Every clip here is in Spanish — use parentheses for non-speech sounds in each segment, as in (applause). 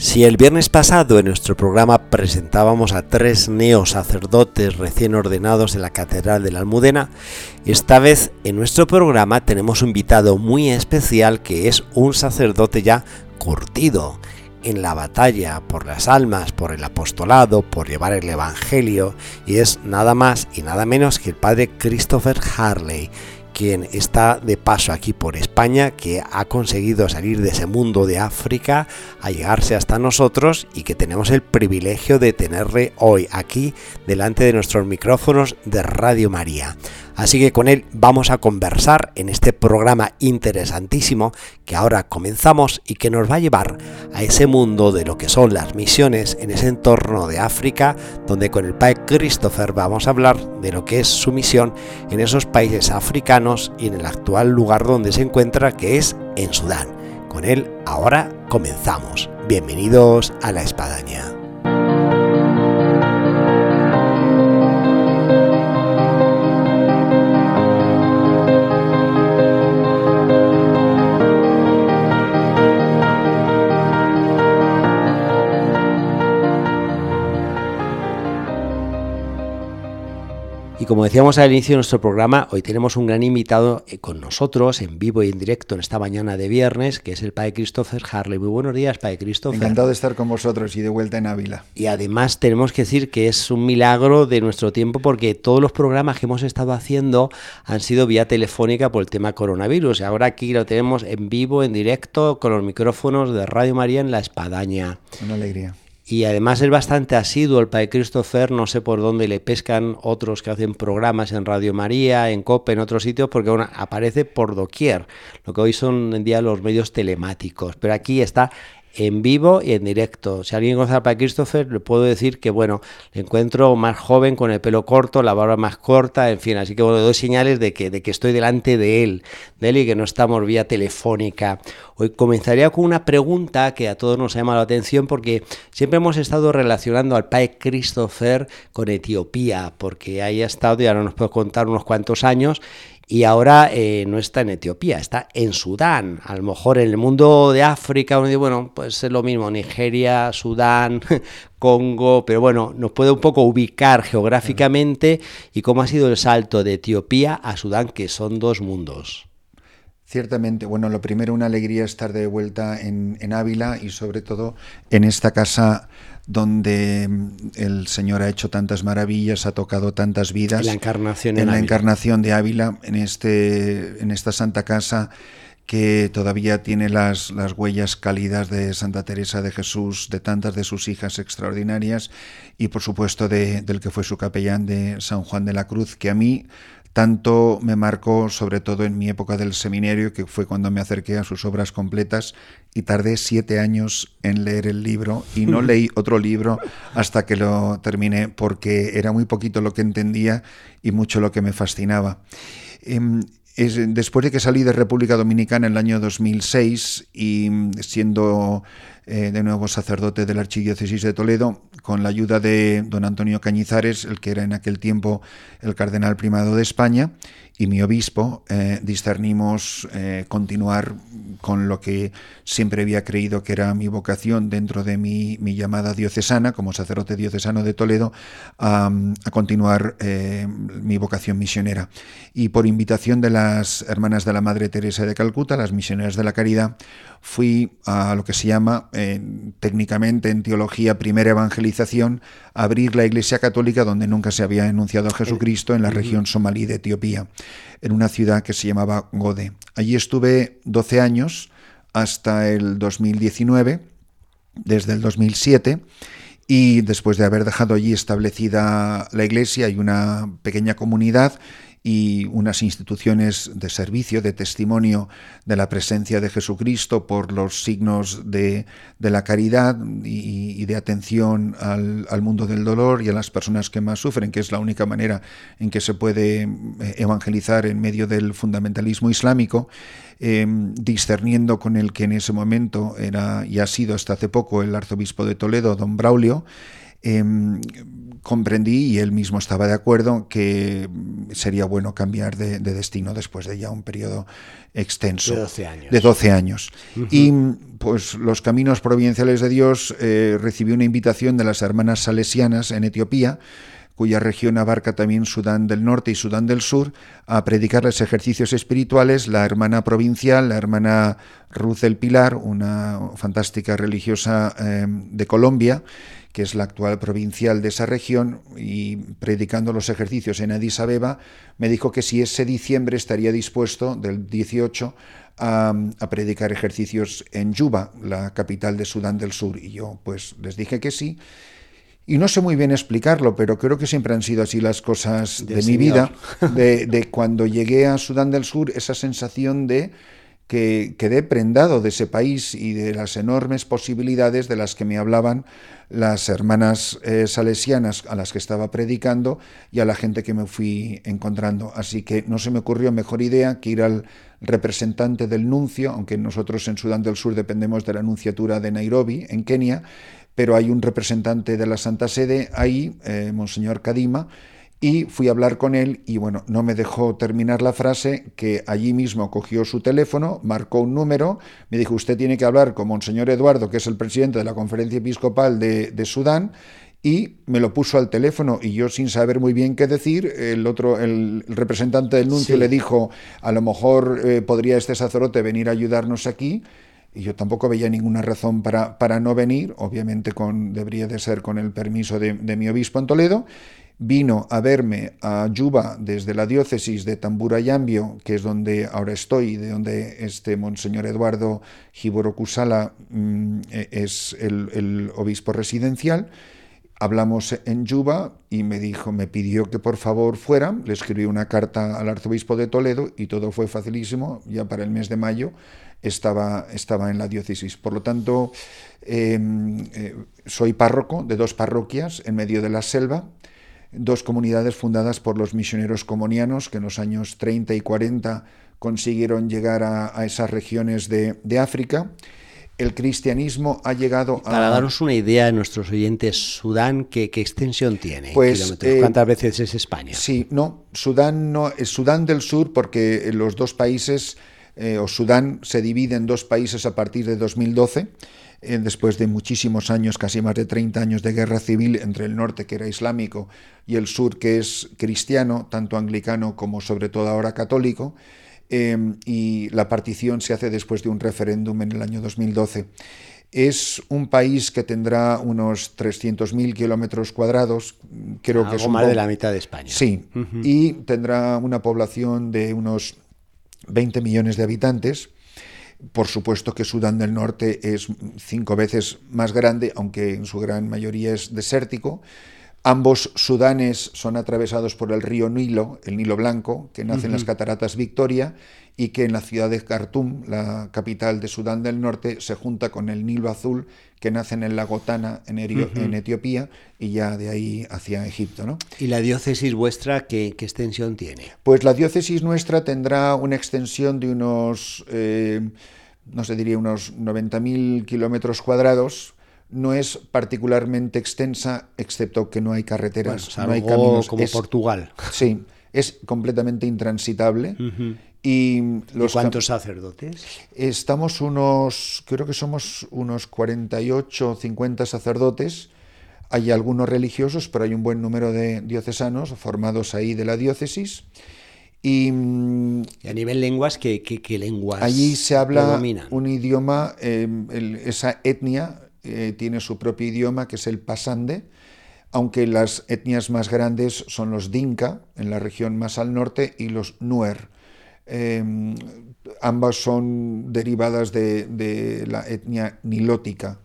Si el viernes pasado en nuestro programa presentábamos a tres neosacerdotes recién ordenados en la Catedral de la Almudena, esta vez en nuestro programa tenemos un invitado muy especial que es un sacerdote ya curtido en la batalla por las almas, por el apostolado, por llevar el Evangelio, y es nada más y nada menos que el padre Christopher Harley, quien está de paso aquí por España, que ha conseguido salir de ese mundo de África a llegarse hasta nosotros y que tenemos el privilegio de tenerle hoy aquí delante de nuestros micrófonos de Radio María. Así que con él vamos a conversar en este programa interesantísimo que ahora comenzamos y que nos va a llevar a ese mundo de lo que son las misiones en ese entorno de África, donde con el Padre Christopher vamos a hablar de lo que es su misión en esos países africanos y en el actual lugar donde se encuentra, que es en Sudán. Con él ahora comenzamos. Bienvenidos a la espadaña. Como decíamos al inicio de nuestro programa, hoy tenemos un gran invitado eh, con nosotros, en vivo y en directo, en esta mañana de viernes, que es el Padre Christopher Harley. Muy buenos días, Padre Christopher. Encantado de estar con vosotros y de vuelta en Ávila. Y además tenemos que decir que es un milagro de nuestro tiempo porque todos los programas que hemos estado haciendo han sido vía telefónica por el tema coronavirus. Y ahora aquí lo tenemos en vivo, en directo, con los micrófonos de Radio María en La Espadaña. Una alegría y además es bastante asiduo el Padre Christopher, no sé por dónde le pescan otros que hacen programas en Radio María, en COPE, en otros sitios, porque aparece por doquier, lo que hoy son en día los medios telemáticos, pero aquí está en vivo y en directo. Si alguien conoce al Padre Christopher, le puedo decir que, bueno, le encuentro más joven, con el pelo corto, la barba más corta, en fin, así que, bueno, doy señales de que, de que estoy delante de él, de él y que no estamos vía telefónica. Hoy comenzaría con una pregunta que a todos nos ha llamado la atención porque siempre hemos estado relacionando al Padre Christopher con Etiopía, porque ahí ha estado, y ahora nos puede contar unos cuantos años, y ahora eh, no está en Etiopía, está en Sudán. A lo mejor en el mundo de África, bueno, pues es lo mismo, Nigeria, Sudán, (laughs) Congo, pero bueno, nos puede un poco ubicar geográficamente y cómo ha sido el salto de Etiopía a Sudán, que son dos mundos. Ciertamente, bueno, lo primero, una alegría estar de vuelta en, en Ávila y sobre todo en esta casa donde mm, el Señor ha hecho tantas maravillas, ha tocado tantas vidas. En la encarnación en, la encarnación de Ávila, en este, en esta Santa Casa que todavía tiene las, las huellas cálidas de Santa Teresa de Jesús, de tantas de sus hijas extraordinarias y por supuesto de, del que fue su capellán de San Juan de la Cruz, que a mí tanto me marcó, sobre todo en mi época del seminario, que fue cuando me acerqué a sus obras completas y tardé siete años en leer el libro y no (laughs) leí otro libro hasta que lo terminé porque era muy poquito lo que entendía y mucho lo que me fascinaba. Em, después de que salí de República Dominicana en el año 2006 y siendo eh, de nuevo sacerdote de la Archidiócesis de Toledo, con la ayuda de don Antonio Cañizares, el que era en aquel tiempo el cardenal primado de España, y mi obispo, eh, discernimos eh, continuar con lo que siempre había creído que era mi vocación dentro de mi, llamada diocesana, como sacerdote diocesano de Toledo, a, continuar eh, mi vocación misionera. Y por invitación de las hermanas de la Madre Teresa de Calcuta, las misioneras de la caridad, fui a lo que se llama técnicamente en teología primera evangelización, abrir la Iglesia Católica donde nunca se había enunciado a Jesucristo en la región somalí de Etiopía en una ciudad que se llamaba Gode. Allí estuve 12 años hasta el 2019, desde el 2007, y después de haber dejado allí establecida la iglesia y una pequeña comunidad, y unas instituciones de servicio, de testimonio de la presencia de Jesucristo por los signos de, la caridad y, de atención al, mundo del dolor y a las personas que más sufren, que es la única manera en que se puede eh, evangelizar en medio del fundamentalismo islámico, em, discerniendo con el que en ese momento era y ha sido hasta hace poco el arzobispo de Toledo, don Braulio, em, comprendí y él mismo estaba de acuerdo que sería bueno cambiar de, destino después de ya un periodo extenso de 12 años. De 12 años. Y pues los caminos provinciales de Dios eh, recibió una invitación de las hermanas salesianas en Etiopía cuya región abarca también Sudán del Norte y Sudán del Sur, a predicarles ejercicios espirituales, la hermana provincial, la hermana Ruth del Pilar, una fantástica religiosa eh, de Colombia, que es la actual provincial de esa región, y predicando los ejercicios en Addis Abeba, me dijo que si ese diciembre estaría dispuesto, del 18, a, a, predicar ejercicios en Yuba, la capital de Sudán del Sur. Y yo pues les dije que sí. Y no sé muy bien explicarlo, pero creo que siempre han sido así las cosas de, mi vida, (laughs) de, de cuando llegué a Sudán del Sur, esa sensación de que quedé prendado de ese país y de las enormes posibilidades de las que me hablaban las hermanas eh, salesianas a las que estaba predicando y a la gente que me fui encontrando. Así que no se me ocurrió mejor idea que ir al representante del nuncio, aunque nosotros en Sudán del Sur dependemos de la nunciatura de Nairobi, en Kenia, pero hay un representante de la Santa Sede ahí, eh, Monseñor Kadima, y fui a hablar con él y bueno, no me dejó terminar la frase, que allí mismo cogió su teléfono, marcó un número, me dijo, usted tiene que hablar con Monseñor Eduardo, que es el presidente de la Conferencia Episcopal de, Sudán, y me lo puso al teléfono y yo sin saber muy bien qué decir, el otro, el, representante del nuncio le dijo, a lo mejor eh, podría este sacerdote venir a ayudarnos aquí, y yo tampoco veía ninguna razón para, para no venir, obviamente con, debería de ser con el permiso de, mi obispo en Toledo, vino a verme a Yuba desde la diócesis de Tamburayambio, que es donde ahora estoy, de donde este Monseñor Eduardo Kusala mm, e, es el, obispo residencial. Hablamos en Yuba y me dijo, me pidió que por favor fuera, le escribí una carta al arzobispo de Toledo y todo fue facilísimo, ya para el mes de mayo estaba, estaba en la diócesis. Por lo tanto, em, eh, soy párroco de dos parroquias en medio de la selva, dos comunidades fundadas por los misioneros comonianos que en los años 30 y 40 consiguieron llegar a, esas regiones de, África. El cristianismo ha llegado a... Para daros una idea de nuestros oyentes, Sudán, ¿qué, extensión tiene? Pues, eh, ¿Cuántas veces es España? Sí, no, Sudán no, Sudán del Sur porque los dos países, eh, o Sudán se divide en dos países a partir de 2012 eh, después de muchísimos años, casi más de 30 años de guerra civil entre el norte, que era islámico, y el sur, que es cristiano, tanto anglicano como sobre todo ahora católico, em, y la partición se hace después de un referéndum en el año 2012. Es un país que tendrá unos 300.000 kilómetros cuadrados, creo que es más de la mitad de España. Sí, y tendrá una población de unos 20 millones de habitantes por supuesto que Sudán del Norte es cinco veces más grande, aunque en su gran mayoría es desértico. Ambos Sudanes son atravesados por el río Nilo, el Nilo Blanco, que nace en las cataratas Victoria y que en la ciudad de Khartoum, la capital de Sudán del Norte, se junta con el Nilo Azul, que nace en el lago Tana, en, Etiopía, y ya de ahí hacia Egipto. ¿no? ¿Y la diócesis vuestra qué, extensión tiene? Pues la diócesis nuestra tendrá una extensión de unos, eh, no sé, diría unos 90.000 kilómetros cuadrados, no es particularmente extensa, excepto que no hay carreteras, no hay caminos. Como Portugal. Sí, es completamente intransitable. Y, los cuántos sacerdotes? Estamos unos, creo que somos unos 48 o 50 sacerdotes. Hay algunos religiosos, pero hay un buen número de diocesanos formados ahí de la diócesis. Y, a nivel lenguas, ¿qué, qué, lenguas? Allí se habla un idioma, eh, esa etnia eh, tiene su propio idioma, que es el pasande, aunque las etnias más grandes son los dinka, en la región más al norte, y los nuer. Em, ambas son derivadas de, la etnia nilótica.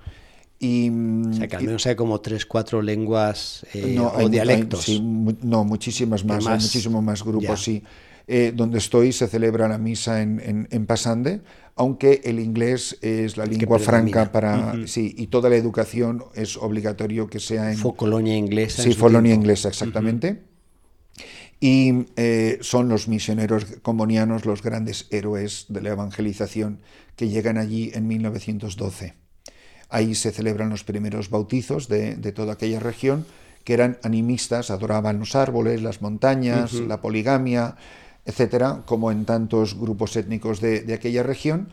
Y, o sea, que al menos hay como tres, cuatro lenguas eh, o dialectos. sí, no, muchísimas más, hay muchísimos más grupos, sí. Eh, donde estoy se celebra la misa en, en, Pasande, aunque el inglés es la lengua franca para... Sí, y toda la educación es obligatorio que sea en... Fue colonia inglesa. Sí, colonia inglesa, exactamente. Y eh, son los misioneros combonianos los grandes héroes de la evangelización que llegan allí en 1912. Ahí se celebran los primeros bautizos de, toda aquella región, que eran animistas, adoraban los árboles, las montañas, la poligamia, etcétera, como en tantos grupos étnicos de, aquella región,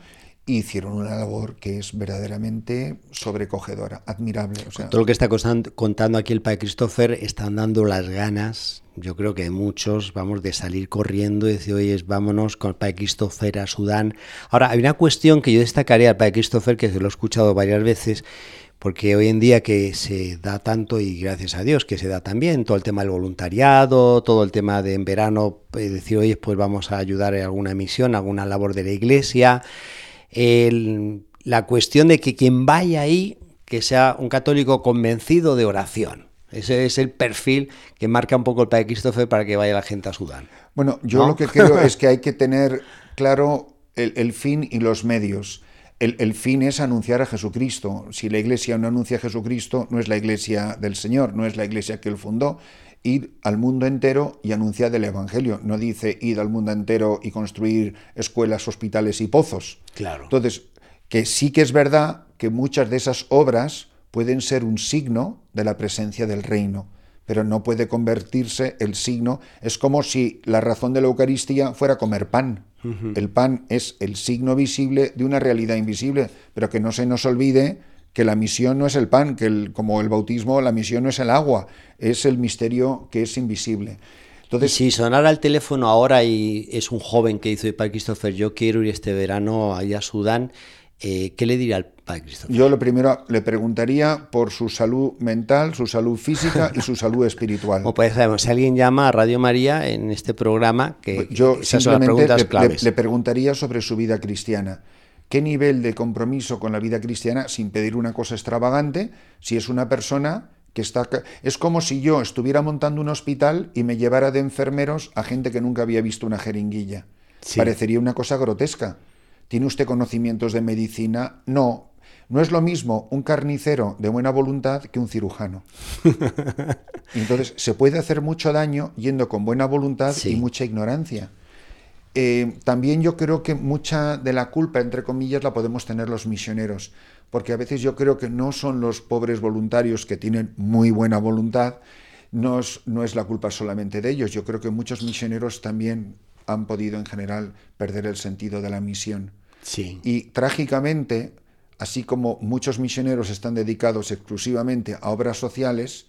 hicieron una labor que es verdaderamente sobrecogedora, admirable. todo lo que está contando aquí el padre Christopher, están dando las ganas, yo creo que muchos, vamos, de salir corriendo y decir, oye, vámonos con el padre Christopher a Sudán. Ahora, hay una cuestión que yo destacaría al padre Christopher, que se lo he escuchado varias veces, porque hoy en día que se da tanto y gracias a Dios que se da también todo el tema del voluntariado, todo el tema de en verano pues, decir, oye, pues vamos a ayudar en alguna misión, alguna labor de la iglesia. La cuestión de que quien vaya ahí, que sea un católico convencido de oración. Ese es el perfil que marca un poco el Padre Christopher para que vaya la gente a Sudán. Bueno, yo lo que creo (laughs) es que hay que tener claro el fin y los medios el, fin es anunciar a Jesucristo. Si la iglesia no anuncia a Jesucristo, no es la iglesia del Señor, no es la iglesia que él fundó. Ir al mundo entero y anunciar el Evangelio. No dice ir al mundo entero y construir escuelas, hospitales y pozos. Claro. Entonces, que sí que es verdad que muchas de esas obras pueden ser un signo de la presencia del reino, pero no puede convertirse el signo. Es como si la razón de la Eucaristía fuera comer pan. El pan es el signo visible de una realidad invisible, pero que no se nos olvide que la misión no es el pan, que el, como el bautismo, la misión no es el agua, es el misterio que es invisible. Entonces, si sonara el teléfono ahora y es un joven que dice, Padre Christopher, yo quiero ir este verano allá a Sudán, eh, ¿qué le diría al Padre Christopher? Yo lo primero le preguntaría por su salud mental, su salud física y su salud espiritual. (laughs) Como sabemos, si alguien llama a Radio María en este programa, que yo simplemente le, le preguntaría sobre su vida cristiana. ¿Qué nivel de compromiso con la vida cristiana, sin pedir una cosa extravagante, si es una persona que está... Es como si yo estuviera montando un hospital y me llevara de enfermeros a gente que nunca había visto una jeringuilla. Parecería una cosa grotesca. ¿Tiene usted conocimientos de medicina? No. No es lo mismo un carnicero de buena voluntad que un cirujano. (laughs) entonces se puede hacer mucho daño yendo con buena voluntad y mucha ignorancia. Eh, también yo creo que mucha de la culpa, entre comillas, la podemos tener los misioneros, porque a veces yo creo que no son los pobres voluntarios que tienen muy buena voluntad, no es, no es la culpa solamente de ellos, yo creo que muchos misioneros también han podido en general perder el sentido de la misión. Y trágicamente, así como muchos misioneros están dedicados exclusivamente a obras sociales,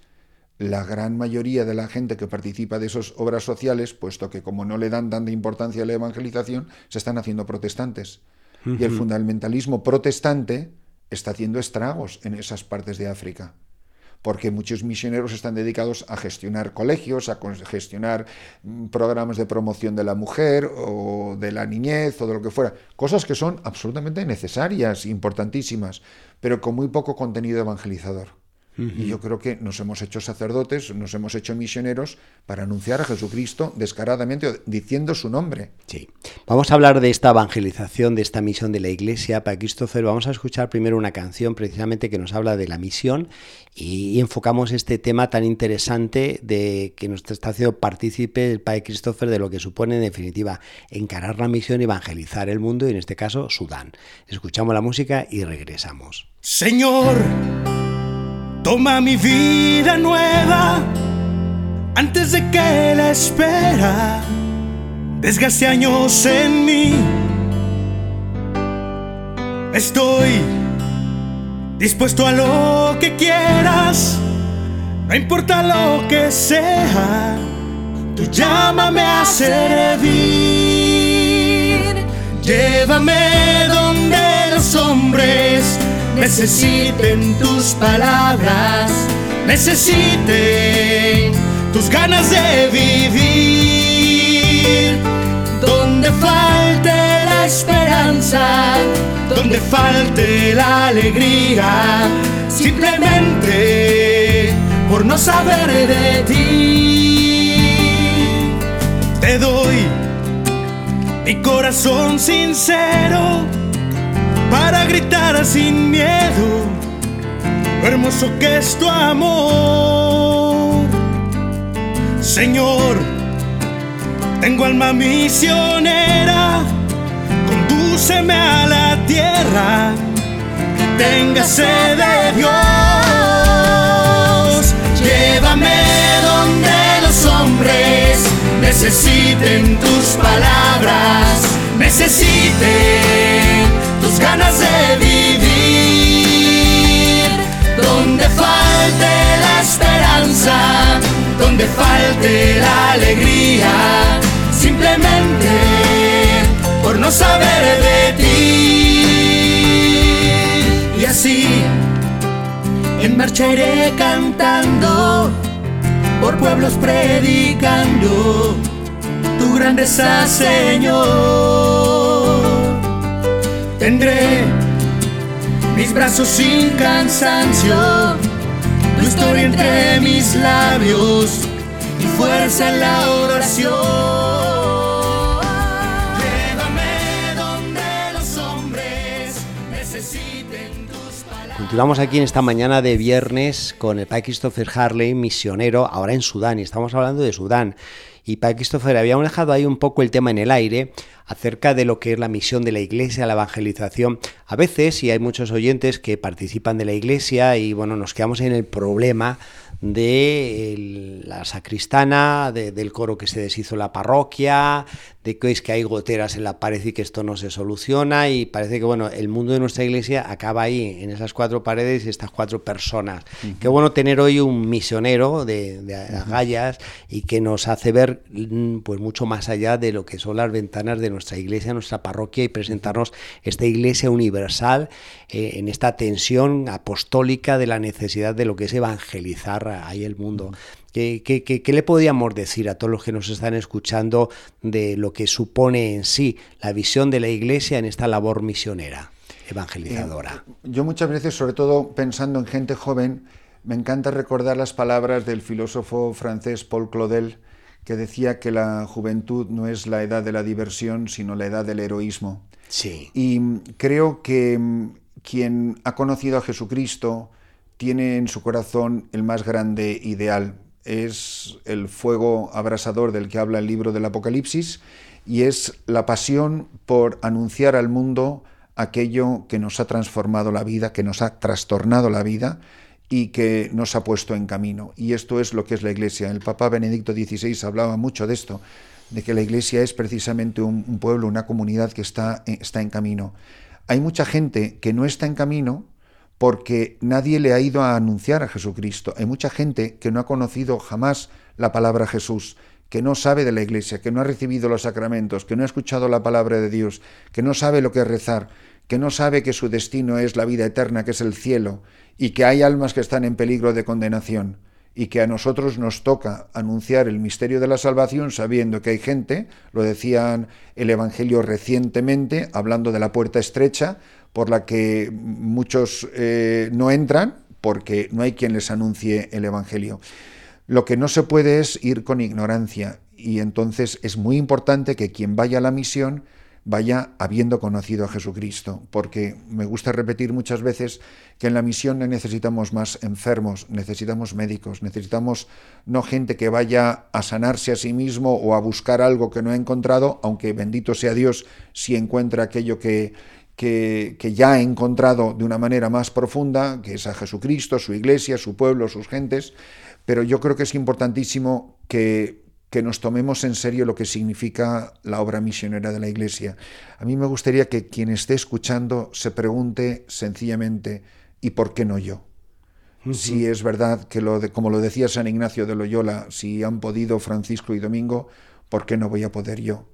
la gran mayoría de la gente que participa de esas obras sociales, puesto que como no le dan tanta importancia a la evangelización, se están haciendo protestantes. Y el fundamentalismo protestante está haciendo estragos en esas partes de África porque muchos misioneros están dedicados a gestionar colegios, a gestionar mm, programas de promoción de la mujer o de la niñez o de lo que fuera, cosas que son absolutamente necesarias, importantísimas, pero con muy poco contenido evangelizador. Y yo creo que nos hemos hecho sacerdotes, nos hemos hecho misioneros para anunciar a Jesucristo descaradamente, diciendo su nombre. Sí. Vamos a hablar de esta evangelización, de esta misión de la Iglesia para Christopher. Vamos a escuchar primero una canción precisamente que nos habla de la misión y, enfocamos este tema tan interesante de que nos está haciendo partícipe el Padre Christopher de lo que supone en definitiva encarar la misión y evangelizar el mundo y en este caso Sudán. Escuchamos la música y regresamos. Señor Toma mi vida nueva antes de que la espera desgaste años en mí. Estoy dispuesto a lo que quieras, no importa lo que sea. Tú llámame a servir, llévame donde los hombres necesiten tus palabras, necesiten tus ganas de vivir, donde falte la esperanza, donde falte la alegría, simplemente por no saber de ti. Te doy mi corazón sincero para gritar sin miedo, lo hermoso que es tu amor. Señor, tengo alma misionera, condúceme a la tierra, tenga sed de Dios. Llévame donde los hombres necesiten tus palabras, necesiten ganas de vivir, donde falte la esperanza, donde falte la alegría simplemente por no saber de ti. Y así en marcha iré cantando, por pueblos predicando tu grandeza, Señor. Tendré mis brazos sin cansancio, tu historia entre mis labios y fuerza en la oración. Continuamos aquí en esta mañana de viernes con el Padre Christopher Harley, misionero, ahora en Sudán, y estamos hablando de Sudán. Y Padre Christopher, habíamos dejado ahí un poco el tema en el aire acerca de lo que es la misión de la iglesia, la evangelización. A veces, y hay muchos oyentes que participan de la iglesia y bueno, nos quedamos en el problema de la sacristana, del coro que se deshizo la parroquia, de que es que hay goteras en la pared y que esto no se soluciona y parece que bueno, el mundo de nuestra iglesia acaba ahí, en esas cuatro paredes y estas cuatro personas. Qué bueno tener hoy un misionero de, de agallas y que nos hace ver mm, pues mucho más allá de lo que son las ventanas de nuestra iglesia, nuestra parroquia y presentarnos esta iglesia universal eh, en esta tensión apostólica de la necesidad de lo que es evangelizar ahí el mundo. ¿Qué, qué, le podríamos decir a todos los que nos están escuchando de lo que supone en sí la visión de la Iglesia en esta labor misionera, evangelizadora? Eh, yo muchas veces, sobre todo pensando en gente joven, me encanta recordar las palabras del filósofo francés Paul Claudel, que decía que la juventud no es la edad de la diversión, sino la edad del heroísmo. Sí. Y creo que mm, quien ha conocido a Jesucristo tiene en su corazón el más grande ideal. Es el fuego abrasador del que habla el libro del Apocalipsis y es la pasión por anunciar al mundo aquello que nos ha transformado la vida, que nos ha trastornado la vida y que nos ha puesto en camino. Y esto es lo que es la Iglesia. El Papa Benedicto XVI hablaba mucho de esto, de que la Iglesia es precisamente un, pueblo, una comunidad que está, está en camino. Hay mucha gente que no está en camino porque nadie le ha ido a anunciar a Jesucristo. Hay mucha gente que no ha conocido jamás la palabra Jesús, que no sabe de la iglesia, que no ha recibido los sacramentos, que no ha escuchado la palabra de Dios, que no sabe lo que es rezar, que no sabe que su destino es la vida eterna, que es el cielo, y que hay almas que están en peligro de condenación y que a nosotros nos toca anunciar el misterio de la salvación sabiendo que hay gente, lo decían el Evangelio recientemente, hablando de la puerta estrecha, por la que muchos eh, no entran porque no hay quien les anuncie el Evangelio. Lo que no se puede es ir con ignorancia y entonces es muy importante que quien vaya a la misión vaya habiendo conocido a Jesucristo, porque me gusta repetir muchas veces que en la misión necesitamos más enfermos, necesitamos médicos, necesitamos no gente que vaya a sanarse a sí mismo o a buscar algo que no ha encontrado, aunque bendito sea Dios si encuentra aquello que, que, que, ya ha encontrado de una manera más profunda, que es a Jesucristo, su iglesia, su pueblo, sus gentes, pero yo creo que es importantísimo que que nos tomemos en serio lo que significa la obra misionera de la Iglesia. A mí me gustaría que quien esté escuchando se pregunte sencillamente, ¿y por qué no yo? Si es verdad que, lo de, como lo decía San Ignacio de Loyola, si han podido Francisco y Domingo, ¿por qué no voy a poder yo?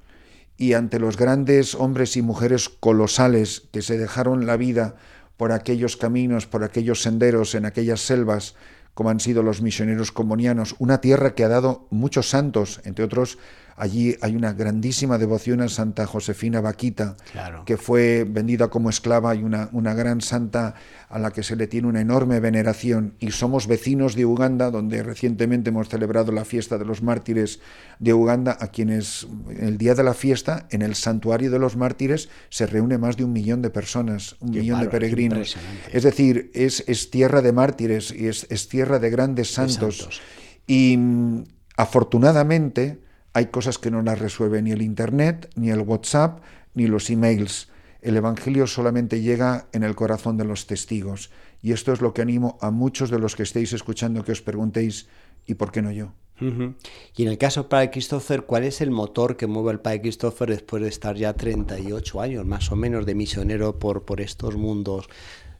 Y ante los grandes hombres y mujeres colosales que se dejaron la vida por aquellos caminos, por aquellos senderos, en aquellas selvas, como han sido los misioneros comunianos, una tierra que ha dado muchos santos, entre otros Allí hay una grandísima devoción a Santa Josefina Vaquita, que fue vendida como esclava y una, una gran santa a la que se le tiene una enorme veneración. Y somos vecinos de Uganda, donde recientemente hemos celebrado la fiesta de los mártires de Uganda, a quienes el día de la fiesta, en el santuario de los mártires, se reúne más de un millón de personas, un millón de peregrinos. Es decir, es, es, tierra de mártires y es, es tierra de grandes santos. Y mm, afortunadamente, hay cosas que no las resuelve ni el Internet, ni el WhatsApp, ni los emails. El Evangelio solamente llega en el corazón de los testigos. Y esto es lo que animo a muchos de los que estéis escuchando que os preguntéis, ¿y por qué no yo? Y en el caso del Padre Christopher, ¿cuál es el motor que mueve al Padre Christopher después de estar ya 38 años más o menos de misionero por, por estos mundos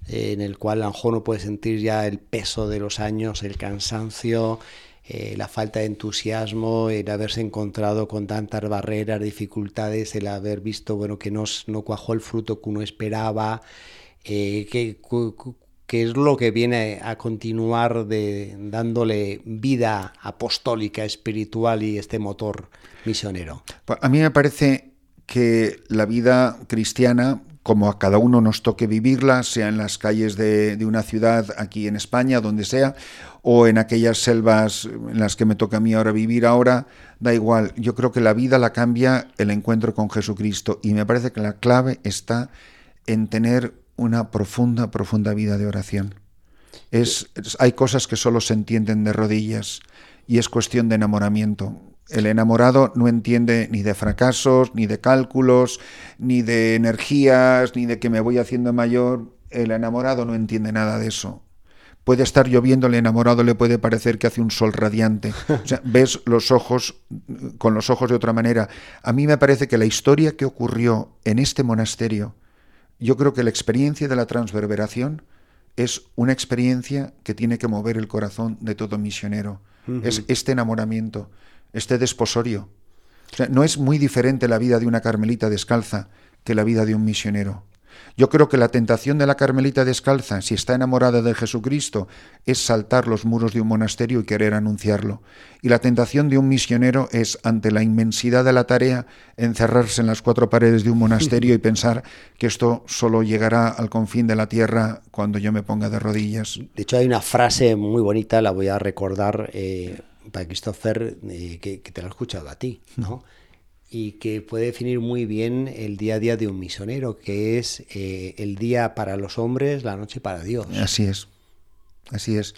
eh, en el cual a lo mejor no puede sentir ya el peso de los años, el cansancio, eh, la falta de entusiasmo, el haberse encontrado con tantas barreras, dificultades, el haber visto bueno, que no, no cuajó el fruto que uno esperaba, eh, que, es lo que viene a continuar de, dándole vida apostólica, espiritual y este motor misionero. Pues a mí me parece que la vida cristiana como a cada uno nos toque vivirla, sea en las calles de, una ciudad aquí en España, donde sea, o en aquellas selvas en las que me toca a mí ahora vivir ahora, da igual. Yo creo que la vida la cambia el encuentro con Jesucristo y me parece que la clave está en tener una profunda, profunda vida de oración. es, hay cosas que solo se entienden de rodillas y es cuestión de enamoramiento. El enamorado no entiende ni de fracasos, ni de cálculos, ni de energías, ni de que me voy haciendo mayor. El enamorado no entiende nada de eso. Puede estar lloviendo, el enamorado le puede parecer que hace un sol radiante. (laughs) O sea, ves los ojos con los ojos de otra manera. A mí me parece que la historia que ocurrió en este monasterio, yo creo que la experiencia de la transverberación es una experiencia que tiene que mover el corazón de todo misionero. Es este enamoramiento este desposorio. no es muy diferente la vida de una carmelita descalza que la vida de un misionero. Yo creo que la tentación de la carmelita descalza, si está enamorada de Jesucristo, es saltar los muros de un monasterio y querer anunciarlo. Y la tentación de un misionero es, ante la inmensidad de la tarea, encerrarse en las cuatro paredes de un monasterio y pensar que esto solo llegará al confín de la tierra cuando yo me ponga de rodillas. De hecho, hay una frase muy bonita, la voy a recordar. Eh, para Christopher, eh, que, te lo he escuchado a ti, ¿no? Y que puede definir muy bien el día a día de un misionero, que es eh, el día para los hombres, la noche para Dios. Así es, así es.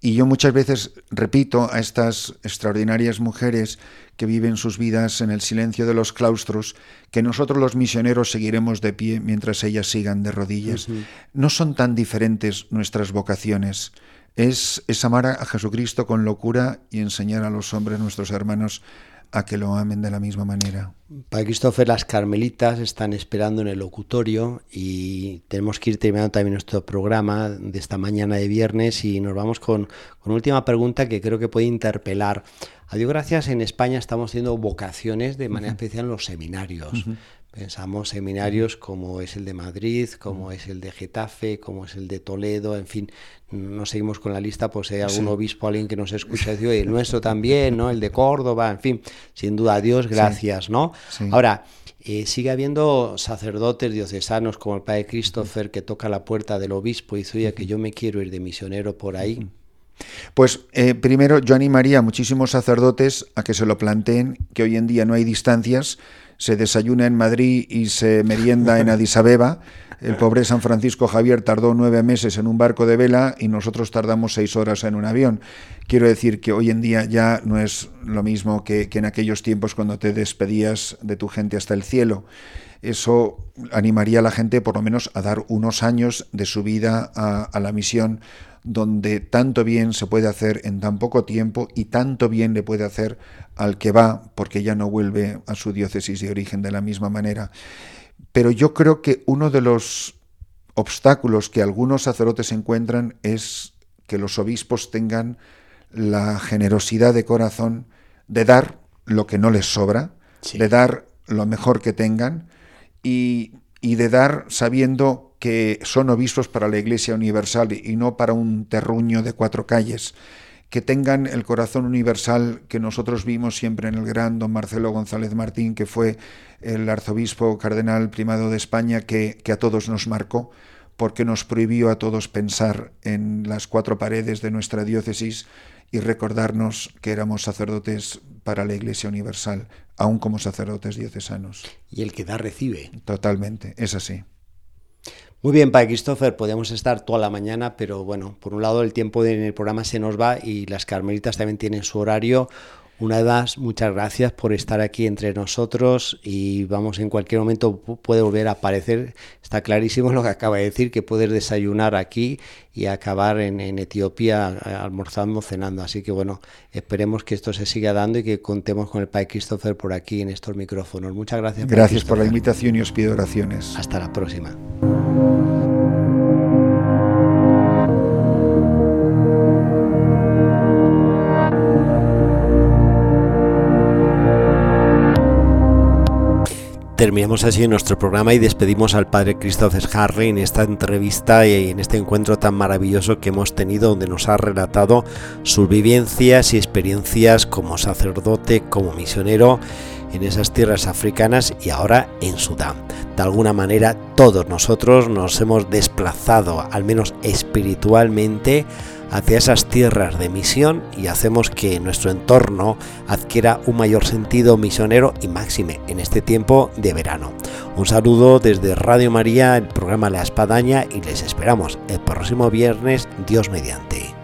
Y yo muchas veces repito a estas extraordinarias mujeres que viven sus vidas en el silencio de los claustros, que nosotros los misioneros seguiremos de pie mientras ellas sigan de rodillas. No son tan diferentes nuestras vocaciones es, amar a Jesucristo con locura y enseñar a los hombres, nuestros hermanos, a que lo amen de la misma manera. Padre Christopher, las carmelitas están esperando en el locutorio y tenemos que ir terminando también nuestro programa de esta mañana de viernes y nos vamos con, una última pregunta que creo que puede interpelar. A Dios gracias, en España estamos haciendo vocaciones de manera especial en los seminarios. Pensamos seminarios como es el de Madrid, como es el de Getafe, como es el de Toledo, en fin, no seguimos con la lista, pues hay algún obispo, alguien que nos escucha, y el (laughs) nuestro también, ¿no? El de Córdoba, en fin, sin duda Dios, gracias, ¿no? Ahora, eh, sigue habiendo sacerdotes diocesanos como el padre Christopher que toca la puerta del obispo y dice, oye, que yo me quiero ir de misionero por ahí. Pues eh, primero yo animaría a muchísimos sacerdotes a que se lo planteen, que hoy en día no hay distancias, se desayuna en Madrid y se merienda en Addis Abeba. El pobre San Francisco Javier tardó nueve meses en un barco de vela y nosotros tardamos seis horas en un avión. Quiero decir que hoy en día ya no es lo mismo que, en aquellos tiempos cuando te despedías de tu gente hasta el cielo. Eso animaría a la gente por lo menos a dar unos años de su vida a la misión donde tanto bien se puede hacer en tan poco tiempo y tanto bien le puede hacer al que va porque ya no vuelve a su diócesis de origen de la misma manera. Pero yo creo que uno de los obstáculos que algunos sacerdotes encuentran es que los obispos tengan la generosidad de corazón de dar lo que no les sobra, de dar lo mejor que tengan y, y de dar sabiendo que son obispos para la Iglesia Universal y no para un terruño de cuatro calles. que tengan el corazón universal que nosotros vimos siempre en el gran don Marcelo González Martín, que fue el arzobispo cardenal primado de España, que, que a todos nos marcó porque nos prohibió a todos pensar en las cuatro paredes de nuestra diócesis y recordarnos que éramos sacerdotes para la Iglesia Universal, aún como sacerdotes diocesanos. Y el que da recibe. Totalmente, es así. Muy bien, Padre Christopher, podemos estar toda la mañana, pero bueno, por un lado el tiempo en el programa se nos va y las carmelitas también tienen su horario. Una vez más, muchas gracias por estar aquí entre nosotros y vamos, en cualquier momento puede volver a aparecer. Está clarísimo (laughs) lo que acaba de decir, que puedes desayunar aquí y acabar en, Etiopía almorzando, cenando. Así que bueno, esperemos que esto se siga dando y que contemos con el Padre Christopher por aquí en estos micrófonos. Muchas gracias. Gracias por la invitación y os pido oraciones. Hasta la próxima. Terminamos así nuestro programa y despedimos al padre Christopher Harry en esta entrevista y en este encuentro tan maravilloso que hemos tenido donde nos ha relatado sus vivencias y experiencias como sacerdote, como misionero en esas tierras africanas y ahora en Sudán. De alguna manera todos nosotros nos hemos desplazado, al menos espiritualmente, hacia esas tierras de misión y hacemos que nuestro entorno adquiera un mayor sentido misionero y máxime en este tiempo de verano. Un saludo desde Radio María, el programa La Espadaña y les esperamos el próximo viernes, Dios mediante.